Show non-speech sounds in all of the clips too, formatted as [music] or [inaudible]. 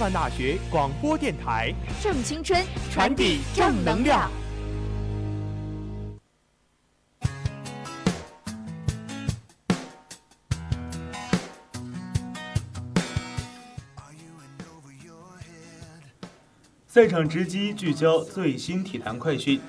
范大学广播电台，正青春，传递正能量。赛场直击，聚焦最新体坛快讯。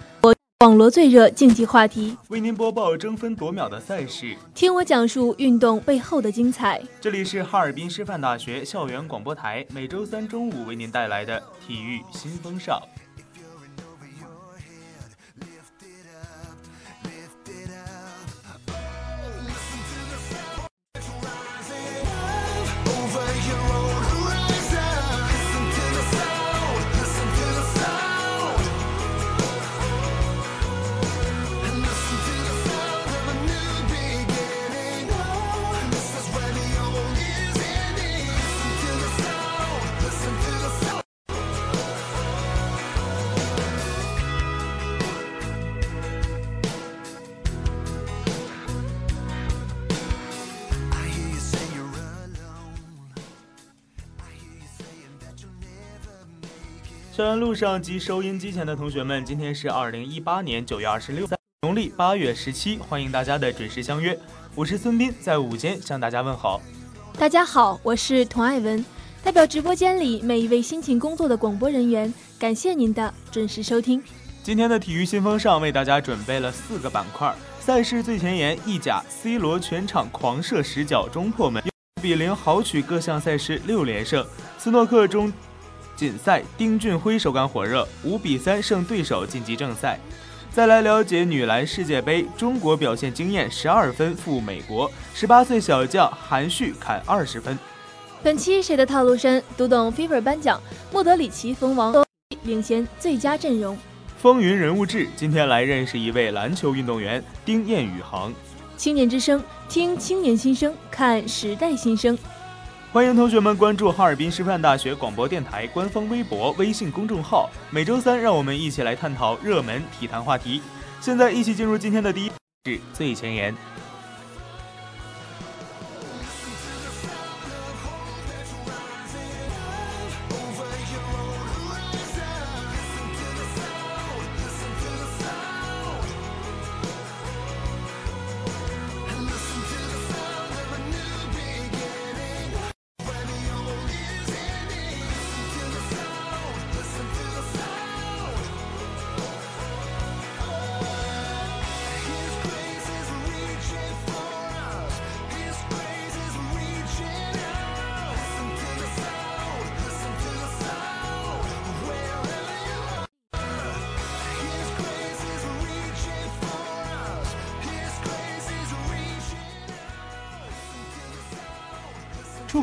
我网罗最热竞技话题，为您播报争分夺秒的赛事，听我讲述运动背后的精彩。这里是哈尔滨师范大学校园广播台，每周三中午为您带来的体育新风尚。校园路上及收音机前的同学们，今天是二零一八年九月二十六，农历八月十七，欢迎大家的准时相约。我是孙斌，在午间向大家问好。大家好，我是童爱文，代表直播间里每一位辛勤工作的广播人员，感谢您的准时收听。今天的体育新风尚为大家准备了四个板块：赛事最前沿，意甲，C 罗全场狂射十脚中破门，比零豪取各项赛事六连胜；斯诺克中。锦赛，丁俊晖手感火热，五比三胜对手晋级正赛。再来了解女篮世界杯，中国表现惊艳，十二分负美国，十八岁小将韩旭砍二十分。本期谁的套路深？读懂 Fever 颁奖，莫德里奇封王，领衔最佳阵容。风云人物志，今天来认识一位篮球运动员丁彦雨航。青年之声，听青年心声，看时代新生。欢迎同学们关注哈尔滨师范大学广播电台官方微博、微信公众号。每周三，让我们一起来探讨热门体坛话题。现在，一起进入今天的第一是最前沿。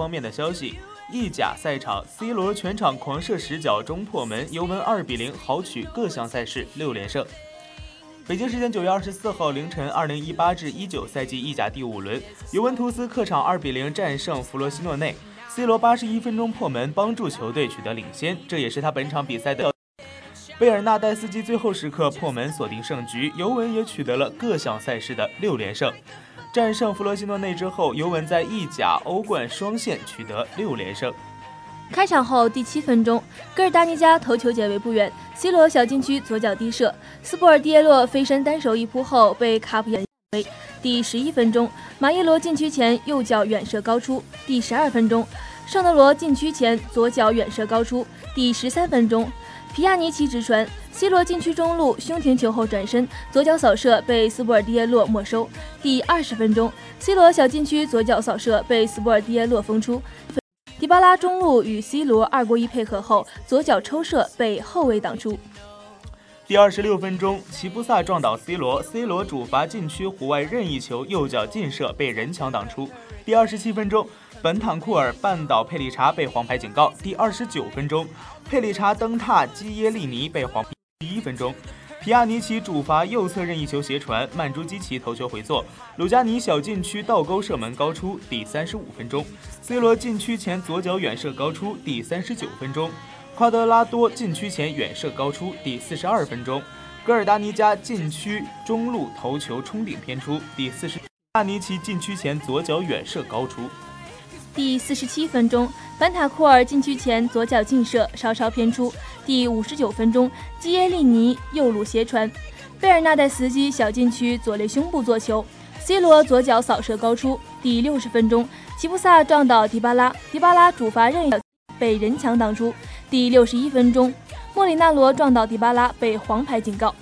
方面的消息，意甲赛场，C 罗全场狂射十脚中破门，尤文二比零豪取各项赛事六连胜。北京时间九月二十四号凌晨，二零一八至一九赛季意甲第五轮，尤文图斯客场二比零战胜弗罗西诺内，C 罗八十一分钟破门，帮助球队取得领先，这也是他本场比赛的。贝尔纳代斯基最后时刻破门锁定胜局，尤文也取得了各项赛事的六连胜。战胜弗罗西诺内之后，尤文在意甲、欧冠双线取得六连胜。开场后第七分钟，戈尔达尼加头球解围不远，C 罗小禁区左脚低射，斯波尔蒂耶洛飞身单手一扑后被卡普延。第十一分钟，马耶罗禁区前右脚远射高出。第十二分钟，圣德罗禁区前左脚远射高出。第十三分钟。皮亚尼奇直传，C 罗禁区中路胸停球后转身，左脚扫射被斯波尔蒂耶洛没收。第二十分钟，C 罗小禁区左脚扫射被斯波尔蒂耶洛封出。迪巴拉中路与 C 罗二过一配合后，左脚抽射被后卫挡出。第二十六分钟，齐布萨撞倒 C 罗，C 罗主罚禁区弧外任意球，右脚劲射被人墙挡出。第二十七分钟，本坦库尔绊倒佩里查被黄牌警告。第二十九分钟。佩里查蹬踏基耶利尼被黄。第一分钟，皮亚尼奇主罚右侧任意球斜传，曼朱基奇头球回做，鲁加尼小禁区倒钩射门高出。第三十五分钟，C 罗禁区前左脚远射高出。第三十九分钟，夸德拉多禁区前远射高出。第四十二分钟，戈尔达尼加禁区中路头球冲顶偏出。第四十，亚尼奇禁区前左脚远射高出。第四十七分钟，本塔库尔禁区前左脚劲射，稍稍偏出。第五十九分钟，基耶利尼右路斜传，贝尔纳代斯基小禁区左肋胸部做球，C 罗左脚扫射高出。第六十分钟，齐布萨撞倒迪巴拉，迪巴拉主罚任意被人墙挡出。第六十一分钟，莫里纳罗撞倒迪巴拉被黄牌警告。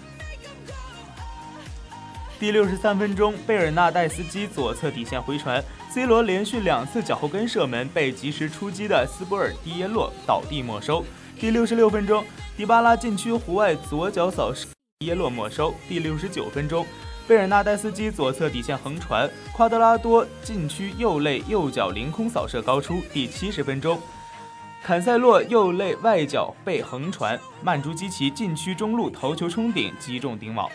第六十三分钟，贝尔纳代斯基左侧底线回传。C 罗连续两次脚后跟射门被及时出击的斯波尔蒂耶洛倒地没收。第六十六分钟，迪巴拉禁区弧外左脚扫射，耶洛没收。第六十九分钟，贝尔纳代斯基左侧底线横传，夸德拉多禁区右肋右脚凌空扫射高出。第七十分钟，坎塞洛右肋外脚被横传，曼朱基奇禁区中路头球冲顶击中顶网。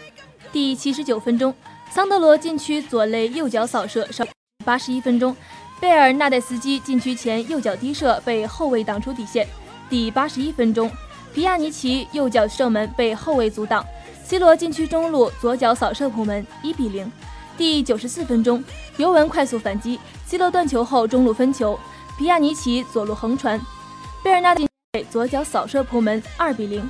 第七十九分钟，桑德罗禁区左肋右脚扫射上。八十一分钟，贝尔纳代斯基禁区前右脚低射被后卫挡出底线。第八十一分钟，皮亚尼奇右脚射门被后卫阻挡。C 罗禁区中路左脚扫射破门，一比零。第九十四分钟，尤文快速反击，C 罗断球后中路分球，皮亚尼奇左路横传，贝尔纳禁左脚扫射破门，二比零。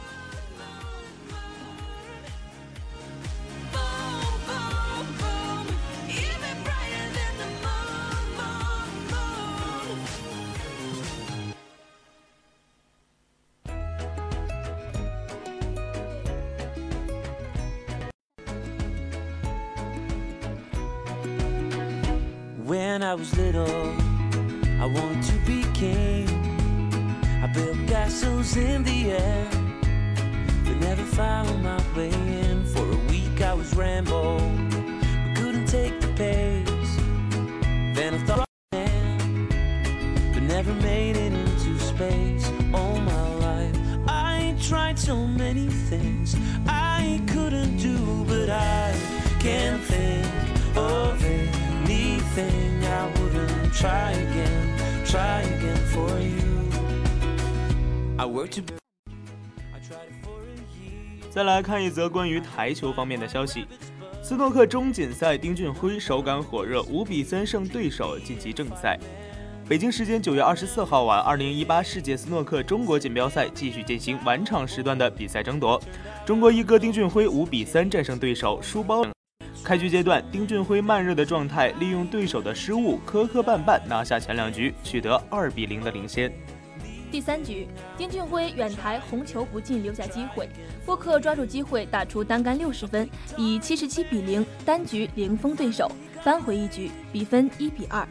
再来看一则关于台球方面的消息：斯诺克中锦赛，丁俊晖手感火热，五比三胜对手晋级正赛。北京时间九月二十四号晚，二零一八世界斯诺克中国锦标赛继续进行晚场时段的比赛争夺。中国一哥丁俊晖五比三战胜对手，书包。开局阶段，丁俊晖慢热的状态，利用对手的失误，磕磕绊绊拿下前两局，取得二比零的领先。第三局，丁俊晖远台红球不进，留下机会，沃克抓住机会打出单杆六十分，以七十七比零单局零封对手，扳回一局，比分一比二。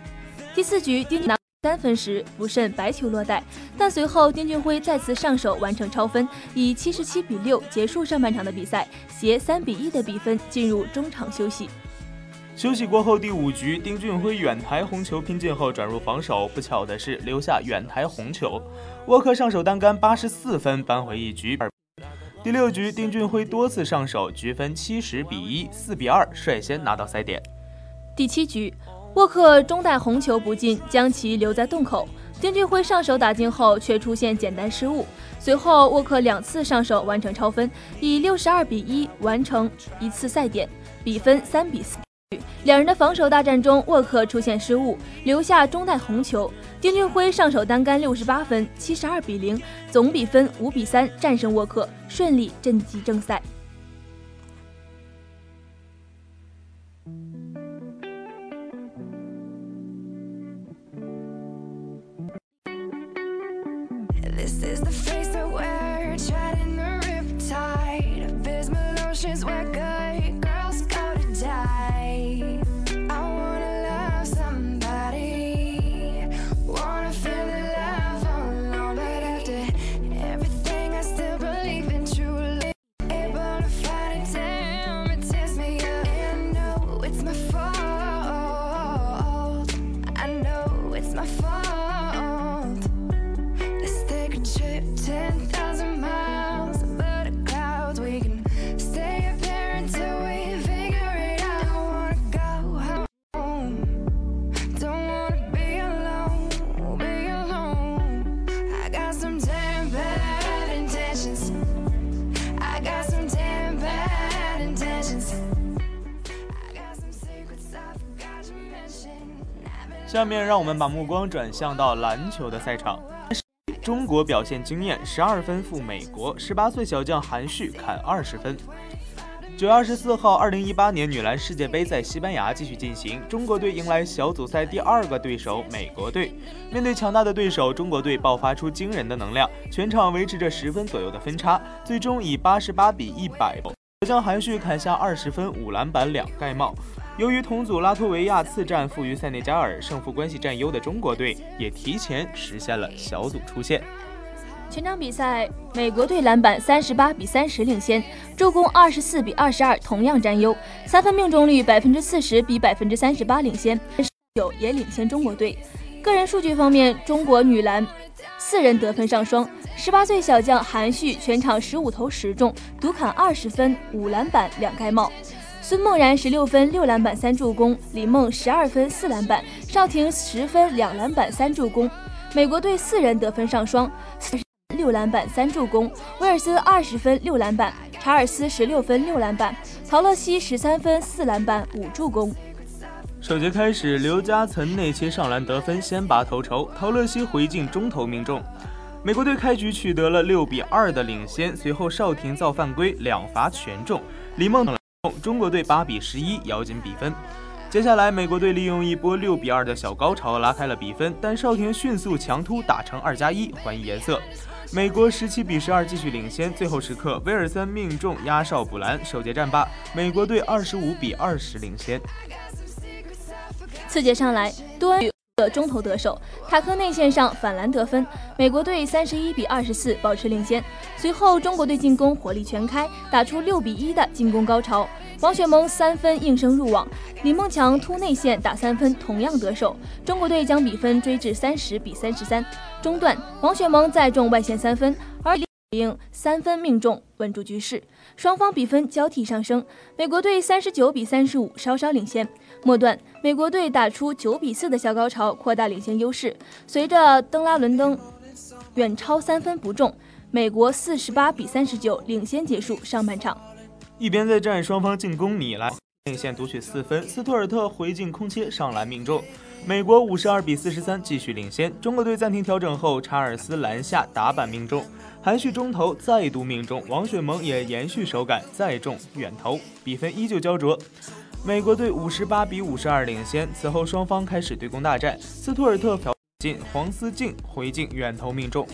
第四局，丁俊拿三分时不慎白球落袋，但随后丁俊晖再次上手完成超分，以七十七比六结束上半场的比赛，携三比一的比分进入中场休息。休息过后，第五局，丁俊晖远台红球拼进后转入防守，不巧的是留下远台红球。沃克上手单杆八十四分扳回一局。第六局，丁俊晖多次上手，局分七十比一、四比二，率先拿到赛点。第七局。沃克中带红球不进，将其留在洞口。丁俊晖上手打进后，却出现简单失误。随后，沃克两次上手完成超分，以六十二比一完成一次赛点，比分三比四。两人的防守大战中，沃克出现失误，留下中带红球。丁俊晖上手单杆六十八分，七十二比零，总比分五比三战胜沃克，顺利晋级正赛。下面让我们把目光转向到篮球的赛场。中国表现惊艳，十二分负美国，十八岁小将韩旭砍二十分。九月二十四号，二零一八年女篮世界杯在西班牙继续进行，中国队迎来小组赛第二个对手美国队。面对强大的对手，中国队爆发出惊人的能量，全场维持着十分左右的分差，最终以八十八比一百，小将韩旭砍下二十分、五篮板、两盖帽。由于同组拉脱维亚次战负于塞内加尔，胜负关系占优的中国队也提前实现了小组出线。全场比赛，美国队篮板三十八比三十领先，助攻二十四比二十二同样占优，三分命中率百分之四十比百分之三十八领先，九也领先中国队。个人数据方面，中国女篮四人得分上双，十八岁小将韩旭全场十五投十中，独砍二十分、五篮板、两盖帽。孙梦然十六分六篮板三助攻，李梦十二分四篮板，邵婷十分两篮板三助攻。美国队四人得分上双，六篮板三助攻，威尔森二十分六篮板，查尔斯十六分六篮板，曹乐西十三分四篮板五助攻。首节开始，刘嘉岑内切上篮得分，先拔头筹，陶乐西回敬中投命中。美国队开局取得了六比二的领先，随后邵婷造犯规两罚全中，李梦。中国队八比十一咬紧比分。接下来，美国队利用一波六比二的小高潮拉开了比分，但邵婷迅速强突打成二加一还以颜色。美国十七比十二继续领先，最后时刻威尔森命中压哨补篮，首节战罢，美国队二十五比二十领先。次节上来，多的。中投得手，塔克内线上反篮得分，美国队三十一比二十四保持领先。随后中国队进攻火力全开，打出六比一的进攻高潮。王雪萌三分应声入网，李梦强突内线打三分同样得手，中国队将比分追至三十比三十三。中段王雪萌再中外线三分，而李应三分命中稳住局势，双方比分交替上升，美国队三十九比三十五稍稍领先。末段，美国队打出九比四的小高潮，扩大领先优势。随着登拉伦登远超三分不中，美国四十八比三十九领先结束上半场。一边再战，双方进攻你来，内线独取四分，斯图尔特回敬空切上篮命中，美国五十二比四十三继续领先。中国队暂停调整后，查尔斯篮下打板命中，韩旭中投再度命中，王雪萌也延续手感再中远投，比分依旧焦灼。美国队五十八比五十二领先，此后双方开始对攻大战。斯图尔特挑进，黄思静回敬远投命中，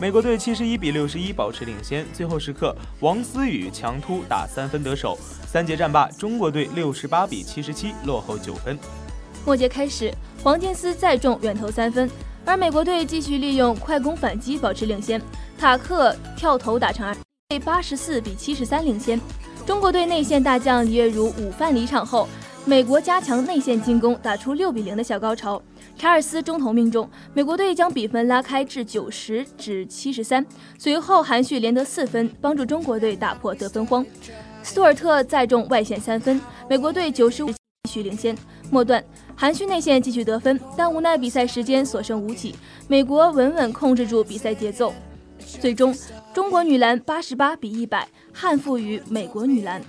美国队七十一比六十一保持领先。最后时刻，王思雨强突打三分得手。三节战罢，中国队六十八比七十七落后九分。末节开始，黄建思再中远投三分，而美国队继续利用快攻反击保持领先，塔克跳投打成二，八十四比七十三领先。中国队内线大将李月如午饭离场后，美国加强内线进攻，打出六比零的小高潮。查尔斯中投命中，美国队将比分拉开至九十至七十三。随后韩旭连得四分，帮助中国队打破得分荒。斯图尔特再中外线三分，美国队九十五继续领先。末段，韩旭内线继续得分，但无奈比赛时间所剩无几，美国稳稳控制住比赛节奏。最终，中国女篮八十八比一百憾负于美国女篮。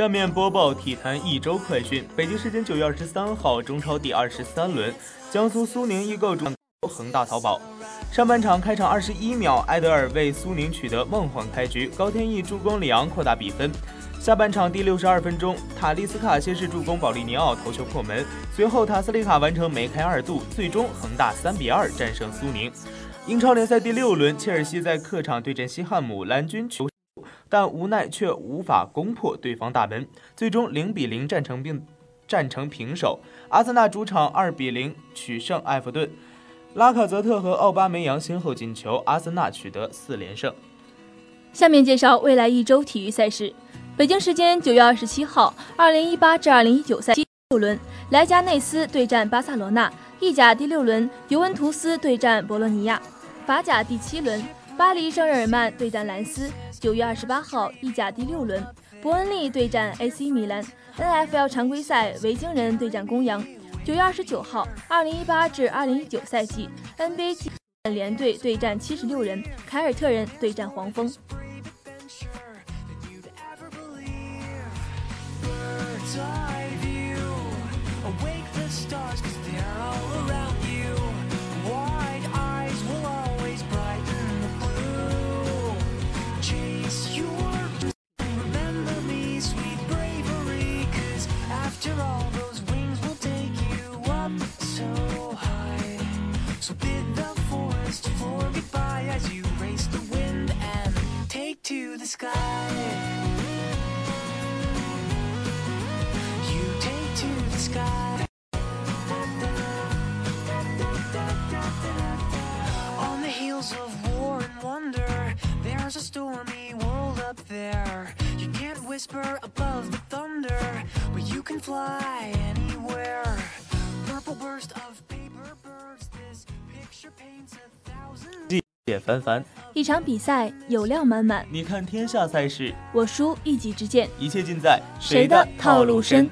下面播报体坛一周快讯。北京时间九月二十三号，中超第二十三轮，江苏苏宁易购主恒大淘宝。上半场开场二十一秒，埃德尔为苏宁取得梦幻开局，高天意助攻里昂扩大比分。下半场第六十二分钟，塔利斯卡先是助攻保利尼奥头球破门，随后塔斯利卡完成梅开二度，最终恒大三比二战胜苏宁。英超联赛第六轮，切尔西在客场对阵西汉姆，蓝军球，但无奈却无法攻破对方大门，最终零比零战成并战成平手。阿森纳主场二比零取胜埃弗顿，拉卡泽特和奥巴梅扬先后进球，阿森纳取得四连胜。下面介绍未来一周体育赛事。北京时间九月二十七号，二零一八至二零一九赛季六轮，莱加内斯对战巴塞罗那；意甲第六轮，尤文图斯对战博洛尼亚；法甲第七轮，巴黎圣日耳曼对战兰斯。九月二十八号，意甲第六轮，伯恩利对战 AC 米兰；NFL 常规赛，维京人对战公羊。九月二十九号，二零一八至二零一九赛季 NBA 联队对战七十六人，凯尔特人对战黄蜂。一场比赛有料满满。你看天下赛事，我输一己之见。一切尽在谁的套路深。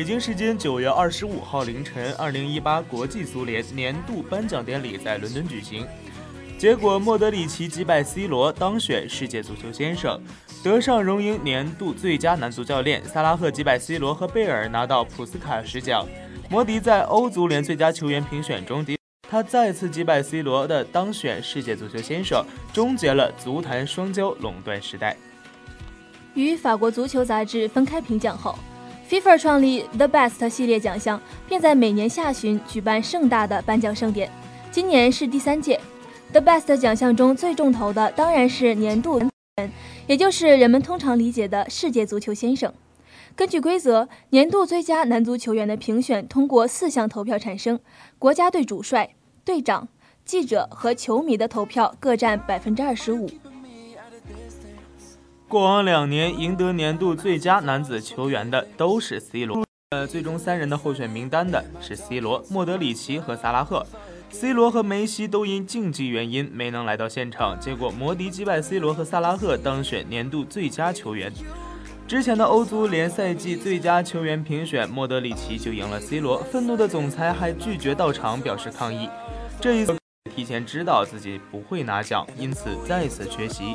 北京时间九月二十五号凌晨，二零一八国际足联年度颁奖典礼在伦敦举行。结果莫德里奇击败 C 罗，当选世界足球先生。德尚荣膺年度最佳男足教练，萨拉赫击败 C 罗和贝尔拿到普斯卡什奖。摩迪在欧足联最佳球员评选中，他再次击败 C 罗的当选世界足球先生，终结了足坛双骄垄断时代。与法国足球杂志分开评奖后，FIFA 创立 The Best 系列奖项，并在每年下旬举办盛大的颁奖盛典。今年是第三届。The Best 奖项中最重头的当然是年度人，也就是人们通常理解的世界足球先生。根据规则，年度最佳男足球员的评选通过四项投票产生，国家队主帅、队长、记者和球迷的投票各占百分之二十五。过往两年赢得年度最佳男子球员的都是 C 罗，呃，最终三人的候选名单的是 C 罗、莫德里奇和萨拉赫。C 罗和梅西都因竞技原因没能来到现场，结果摩迪击败 C 罗和萨拉赫当选年度最佳球员。之前的欧足联赛季最佳球员评选，莫德里奇就赢了 C 罗，愤怒的总裁还拒绝到场表示抗议。这一次提前知道自己不会拿奖，因此再次缺席。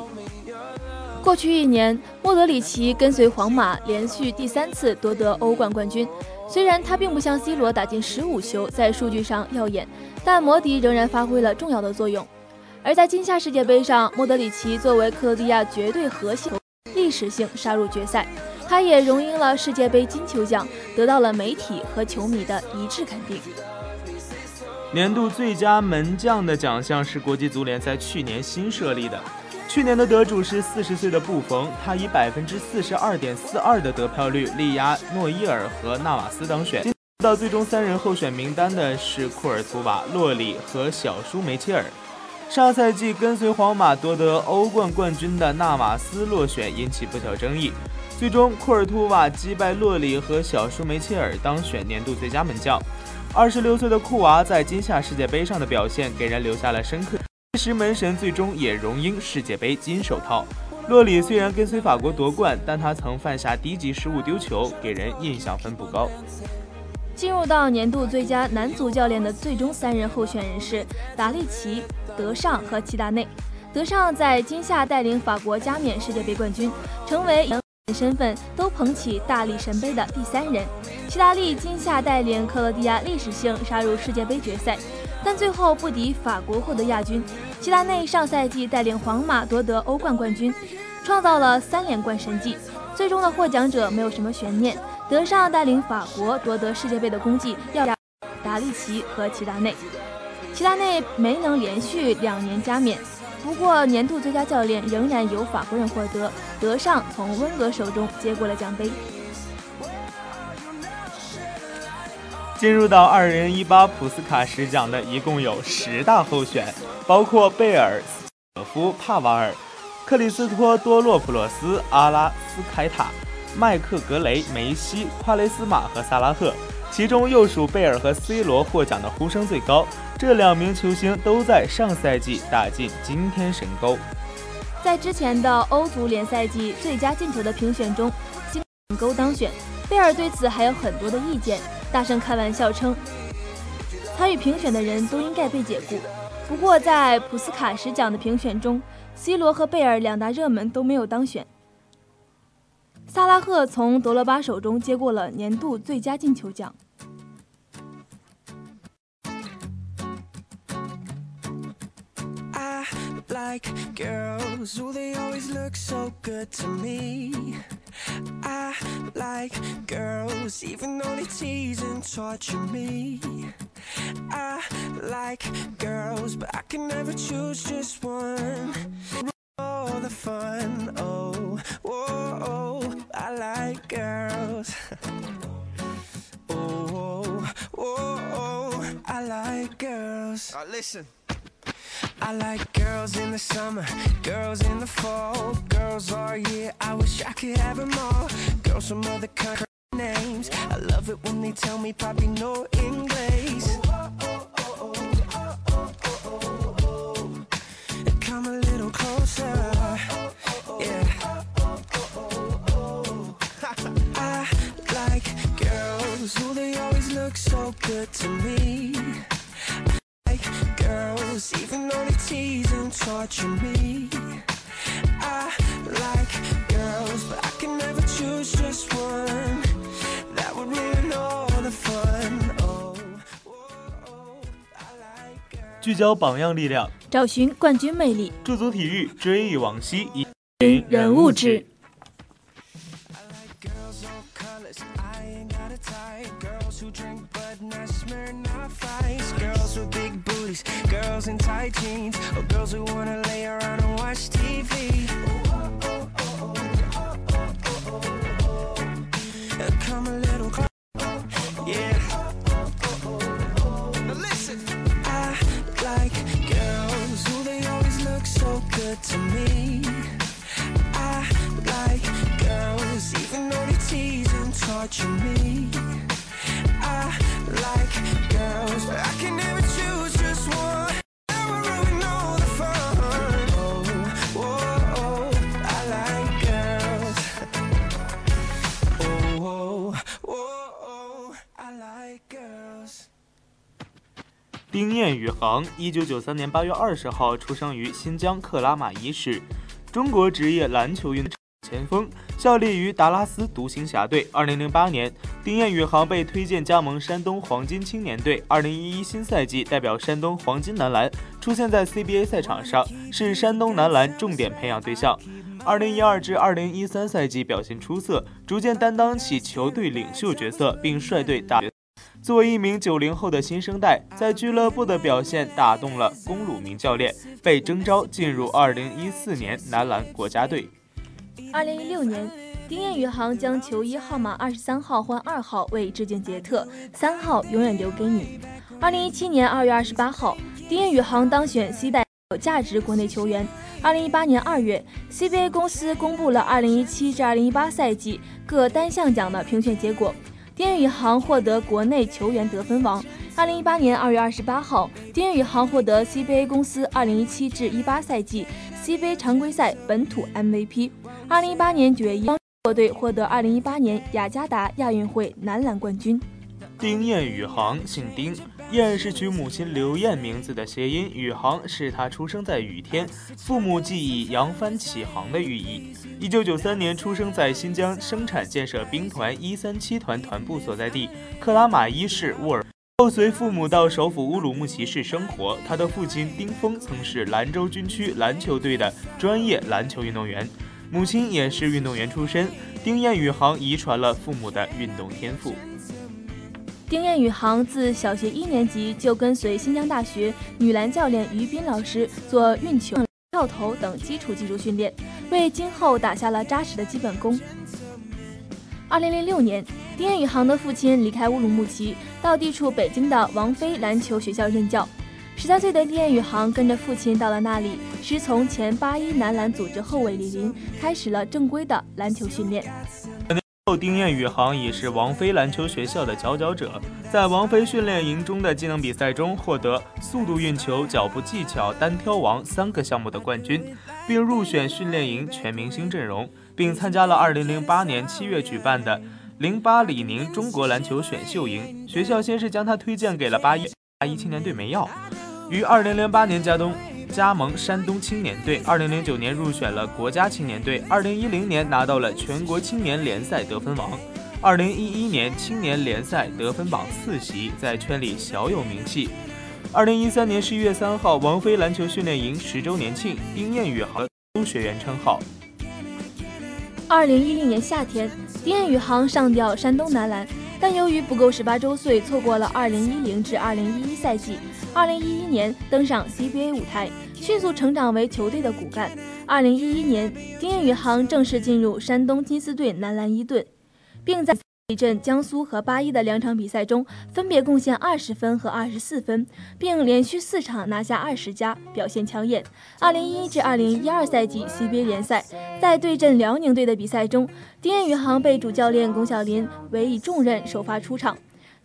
过去一年，莫德里奇跟随皇马连续第三次夺得欧冠冠军。虽然他并不像 C 罗打进十五球，在数据上耀眼，但摩迪仍然发挥了重要的作用。而在今夏世界杯上，莫德里奇作为克罗地亚绝对核心，历史性杀入决赛，他也荣膺了世界杯金球奖，得到了媒体和球迷的一致肯定。年度最佳门将的奖项是国际足联在去年新设立的。去年的得主是四十岁的布冯，他以百分之四十二点四二的得票率力压诺伊尔和纳瓦斯当选。到最终三人候选名单的是库尔图瓦、洛里和小舒梅切尔。上赛季跟随皇马夺得欧冠冠军的纳瓦斯落选，引起不小争议。最终，库尔图瓦击败洛里和小舒梅切尔当选年度最佳门将。二十六岁的库娃在今夏世界杯上的表现给人留下了深刻。石门神最终也荣膺世界杯金手套。洛里虽然跟随法国夺冠，但他曾犯下低级失误丢球，给人印象分不高。进入到年度最佳男足教练的最终三人候选人是达利奇、德尚和齐达内。德尚在今夏带领法国加冕世界杯冠军，成为身份都捧起大力神杯的第三人。齐达利今夏带领克罗地亚历史性杀入世界杯决赛。但最后不敌法国获得亚军。齐达内上赛季带领皇马夺得欧冠冠军，创造了三连冠神迹。最终的获奖者没有什么悬念，德尚带领法国夺得世界杯的功绩要达利奇和齐达内。齐达内没能连续两年加冕，不过年度最佳教练仍然由法国人获得，德尚从温格手中接过了奖杯。进入到二零一八普斯卡什奖的一共有十大候选，包括贝尔、舍夫、帕瓦尔、克里斯托多洛普洛斯、阿拉斯凯塔、麦克格雷、梅西、夸雷斯马和萨拉赫。其中又属贝尔和 C 罗获奖的呼声最高。这两名球星都在上赛季打进惊天神钩。在之前的欧足联赛季最佳进球的评选中，金钩当选。贝尔对此还有很多的意见。大声开玩笑称，参与评选的人都应该被解雇。不过，在普斯卡什奖的评选中，C 罗和贝尔两大热门都没有当选。萨拉赫从德罗巴手中接过了年度最佳进球奖。like girls, they always look so good to me. I like girls, even though they tease and torture me. I like girls, but I can never choose just one. Oh, the fun, oh, oh, oh I like girls. [laughs] oh, oh, oh, I like girls. Right, listen. I like girls in the summer, girls in the fall, girls all year. I wish I could have them all. Girls from other country names. I love it when they tell me Poppy no English. Come a little closer, yeah. [laughs] I like girls, who they always look so good to me. Even though they tease torture me. I like girls, but I can never choose just one. That would ruin all the fun. Oh, oh, oh, I like girls. 聚焦榜样力量，找寻冠军魅力，驻足体育，追忆往昔，以人物志。I like girls all colors. I ain't got a type. Girls who drink Bud, not Smirnoff Ice. Girls booties. Girls in tight jeans. Or girls who wanna lay around and watch TV. Come a little closer. Yeah. Now listen. I like girls who they always look so good to me. I like girls, even though they tease and torture me. 丁彦雨航，一九九三年八月二十号出生于新疆克拉玛依市，中国职业篮球运动前锋，效力于达拉斯独行侠队。二零零八年，丁彦雨航被推荐加盟山东黄金青年队。二零一一新赛季代表山东黄金男篮出现在 CBA 赛场上，是山东男篮重点培养对象。二零一二至二零一三赛季表现出色，逐渐担当起球队领袖角色，并率队打。作为一名九零后的新生代，在俱乐部的表现打动了龚鲁明教练，被征召进入二零一四年男篮国家队。二零一六年，丁彦雨航将球衣号码二十三号换二号为致敬杰特，三号永远留给你。二零一七年二月二十八号，丁彦雨航当选西代有价值国内球员。二零一八年二月，CBA 公司公布了二零一七至二零一八赛季各单项奖的评选结果。丁彦雨航获得国内球员得分王。二零一八年二月二十八号，丁彦雨航获得 CBA 公司二零一七至一八赛季 CBA 常规赛本土 MVP。二零一八年九月一，中国队获得二零一八年雅加达亚运会男篮冠军。丁彦雨航姓丁，燕是取母亲刘燕名字的谐音，宇航是他出生在雨天，父母既以扬帆起航的寓意。一九九三年出生在新疆生产建设兵团一三七团团部所在地克拉玛依市沃尔。后随父母到首府乌鲁木齐市生活。他的父亲丁峰曾是兰州军区篮球队的专业篮球运动员，母亲也是运动员出身。丁彦宇航遗传了父母的运动天赋。丁彦雨航自小学一年级就跟随新疆大学女篮教练于斌老师做运球、跳投等基础技术训练，为今后打下了扎实的基本功。二零零六年，丁彦雨航的父亲离开乌鲁木齐，到地处北京的王菲篮球学校任教。十三岁的丁彦雨航跟着父亲到了那里，师从前八一男篮组织后卫李林，开始了正规的篮球训练。后，丁彦雨航已是王菲篮球学校的佼佼者，在王菲训练营中的技能比赛中获得速度运球、脚步技巧、单挑王三个项目的冠军，并入选训练营全明星阵容，并参加了2008年7月举办的08李宁中国篮球选秀营。学校先是将他推荐给了八一八一青年队梅耀，于2008年加东。加盟山东青年队，二零零九年入选了国家青年队，二零一零年拿到了全国青年联赛得分王，二零一一年青年联赛得分榜四席，在圈里小有名气。二零一三年十一月三号，王菲篮球训练营十周年庆，丁彦雨航优学员称号。二零一零年夏天，丁彦雨航上调山东男篮，但由于不够十八周岁，错过了二零一零至二零一一赛季。二零一一年登上 CBA 舞台，迅速成长为球队的骨干。二零一一年，丁彦雨航正式进入山东金丝队男篮一队，并在对阵江苏和八一的两场比赛中分别贡献二十分和二十四分，并连续四场拿下二十加，表现抢眼。二零一一至二零一二赛季 CBA 联赛，在对阵辽宁队的比赛中，丁彦雨航被主教练龚晓林委以重任，首发出场。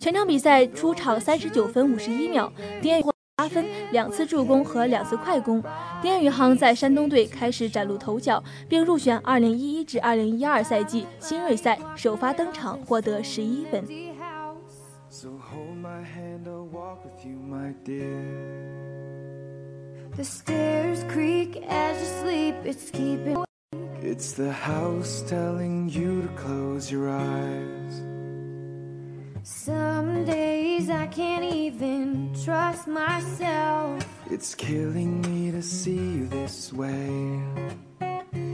全场比赛出场三十九分五十一秒，丁彦获八分、两次助攻和两次快攻。丁彦雨航在山东队开始崭露头角，并入选二零一一至二零一二赛季新锐赛，首发登场，获得十一分。So hold my hand, I'll walk with you, my dear. The stairs creak as you sleep, it's keeping. It's the house telling you to close your eyes. Some days I can't even trust myself. It's killing me to see you this way.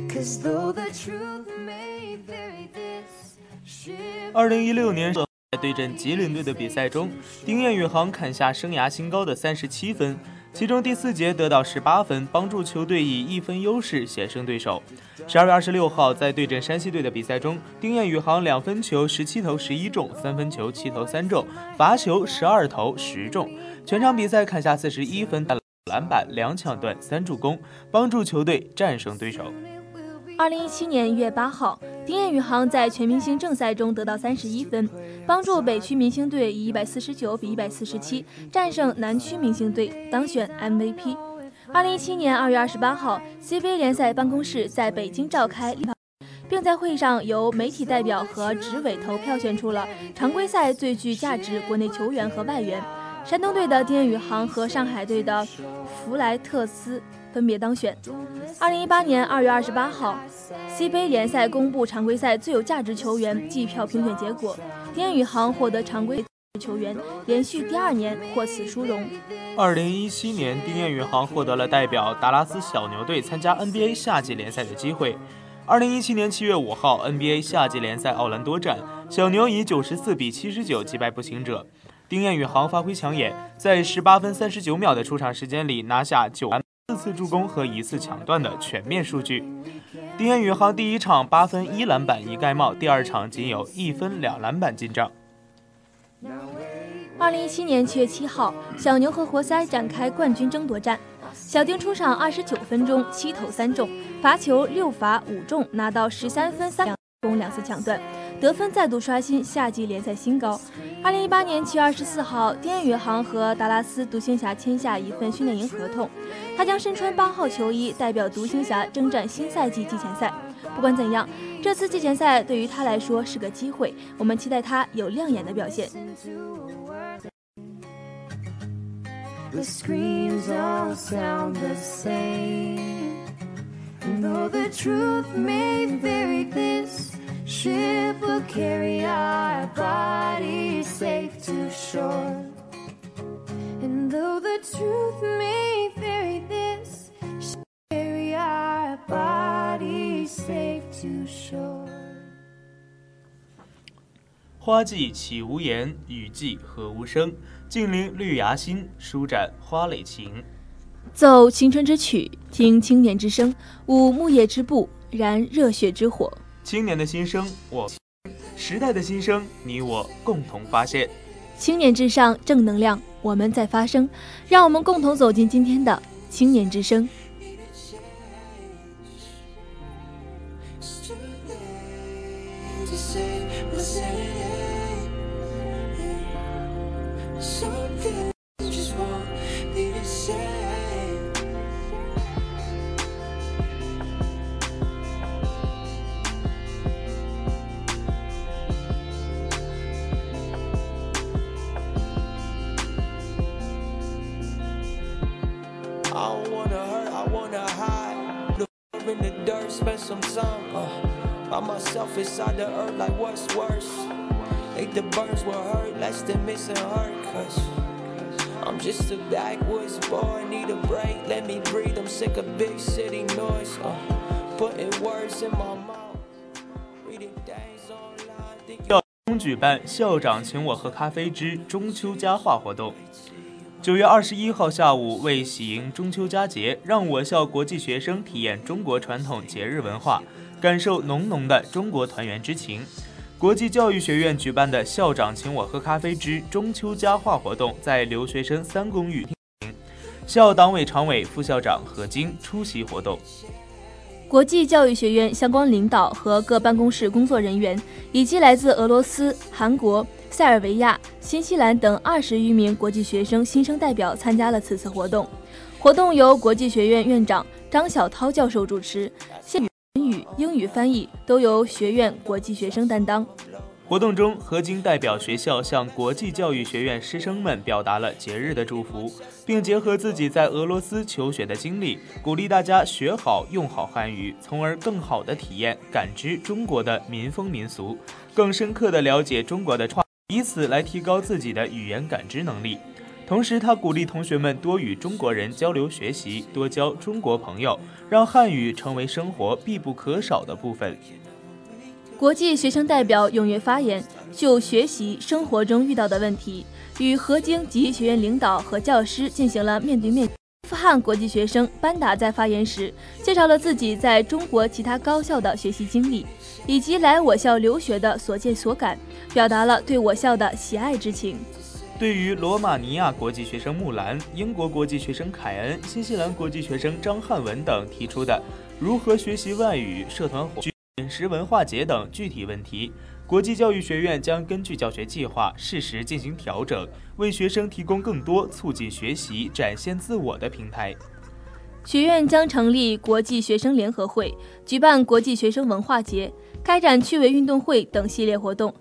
Cause though the truth may vary, this ship 二零一六年在对阵吉林队的比赛中，丁彦雨航砍下生涯新高的三十七分，其中第四节得到十八分，帮助球队以一分优势险胜对手。十二月二十六号，在对阵山西队的比赛中，丁彦雨航两分球十七投十一中，三分球七投三中，罚球十二投十中，全场比赛砍下四十一分，篮板两抢断三助攻，帮助球队战胜对手。二零一七年一月八号，丁彦雨航在全明星正赛中得到三十一分，帮助北区明星队以一百四十九比一百四十七战胜南区明星队，当选 MVP。二零一七年二月二十八号，CBA 联赛办公室在北京召开，并在会上由媒体代表和执委投票选出了常规赛最具价值国内球员和外援。山东队的丁彦雨航和上海队的弗莱特斯分别当选。二零一八年二月二十八号，CBA 联赛公布常规赛最有价值球员计票评选结果，丁彦雨航获得常规球员，连续第二年获此殊荣。二零一七年，丁彦雨航获得了代表达拉斯小牛队参加 NBA 夏季联赛的机会。二零一七年七月五号，NBA 夏季联赛奥兰多站，小牛以九十四比七十九击败步行者。丁彦雨航发挥抢眼，在十八分三十九秒的出场时间里拿下九篮四次助攻和一次抢断的全面数据。丁彦雨航第一场八分一篮板一盖帽，第二场仅有一分两篮板进账。二零一七年七月七号，小牛和活塞展开冠军争夺战。小丁出场二十九分钟，七投三中，罚球六罚五中，拿到十三分三两攻两次抢断，得分再度刷新夏季联赛新高。二零一八年七月二十四号，丁彦雨航和达拉斯独行侠签下一份训练营合同，他将身穿八号球衣，代表独行侠征战新赛季季前赛。不管怎样，这次季前赛对于他来说是个机会，我们期待他有亮眼的表现。The screams all sound the same. And though the truth may vary, this ship will carry our bodies safe to shore. And though the truth may vary, this ship will carry our bodies safe to shore. 花季岂无言，雨季何无声。近邻绿芽心，舒展花蕾情。奏青春之曲，听青年之声，舞木叶之步，燃热血之火。青年的心声，我时代的心声，你我共同发现。青年至上，正能量，我们在发声，让我们共同走进今天的青年之声。Beside the earth. Like what's worse? Think the birds will hurt less than missing her. Cause I'm just a backwoods boy, need a break. Let me breathe. I'm sick of big city noise. Uh, putting words in my mouth, reading things online. Thinking 中举办校长请我喝咖啡之中秋佳话活动。九月二十一号下午，为喜迎中秋佳节，让我校国际学生体验中国传统节日文化，感受浓浓的中国团圆之情。国际教育学院举办的校长请我喝咖啡之中秋佳话活动，在留学生三公寓进行。校党委常委、副校长何晶出席活动。国际教育学院相关领导和各办公室工作人员，以及来自俄罗斯、韩国、塞尔维亚、新西兰等二十余名国际学生新生代表参加了此次活动。活动由国际学院院长张晓涛教授主持，语、英语、翻译都由学院国际学生担当。活动中，何晶代表学校向国际教育学院师生们表达了节日的祝福，并结合自己在俄罗斯求学的经历，鼓励大家学好、用好汉语，从而更好地体验、感知中国的民风民俗，更深刻地了解中国的创，以此来提高自己的语言感知能力。同时，他鼓励同学们多与中国人交流学习，多交中国朋友，让汉语成为生活必不可少的部分。国际学生代表踊跃发言，就学习生活中遇到的问题，与何京及学院领导和教师进行了面对面。阿富汗国际学生班达在发言时介绍了自己在中国其他高校的学习经历，以及来我校留学的所见所感，表达了对我校的喜爱之情。对于罗马尼亚国际学生木兰、英国国际学生凯恩、新西兰国际学生张汉文等提出的如何学习外语、社团活。饮食文化节等具体问题，国际教育学院将根据教学计划适时进行调整，为学生提供更多促进学习、展现自我的平台。学院将成立国际学生联合会，举办国际学生文化节，开展趣味运动会等系列活动，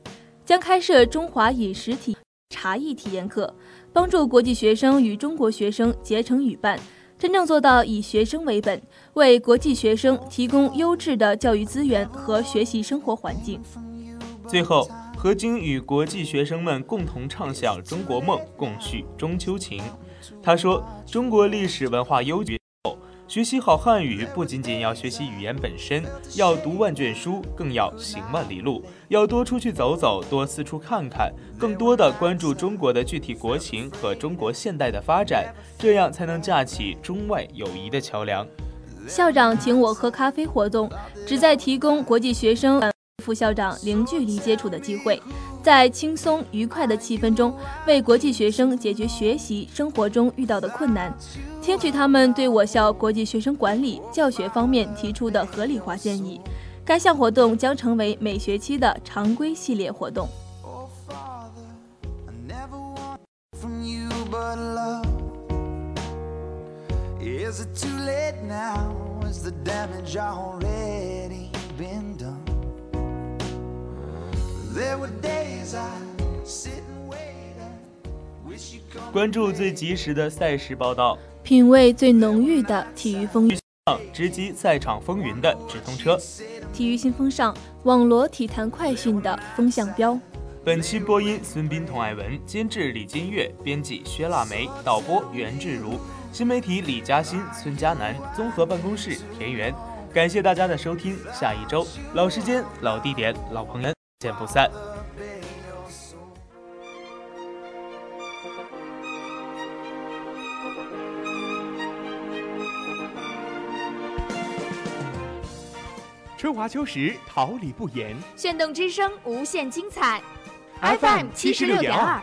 将开设中华饮食体茶艺体验课，帮助国际学生与中国学生结成语伴。真正做到以学生为本，为国际学生提供优质的教育资源和学习生活环境。最后，何晶与国际学生们共同畅想中国梦，共叙中秋情。他说：“中国历史文化悠久。”学习好汉语，不仅仅要学习语言本身，要读万卷书，更要行万里路，要多出去走走，多四处看看，更多的关注中国的具体国情和中国现代的发展，这样才能架起中外友谊的桥梁。校长请我喝咖啡活动，旨在提供国际学生。副校长零距离接触的机会，在轻松愉快的气氛中，为国际学生解决学习生活中遇到的困难，听取他们对我校国际学生管理教学方面提出的合理化建议。该项活动将成为每学期的常规系列活动。关注最及时的赛事报道，品味最浓郁的体育风云，直击赛场风云的直通车，体育新风尚，网罗体坛快讯的风向标。本期播音：孙斌、童爱文，监制李金月，编辑薛腊梅，导播袁志如，新媒体李嘉欣、孙佳楠，综合办公室田园。感谢大家的收听，下一周老时间、老地点、老朋友。见不散。春华秋实，桃李不言。炫动之声，无限精彩。FM 七十六点二。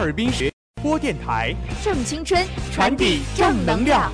哈尔滨学播电台，正青春，传递正能量。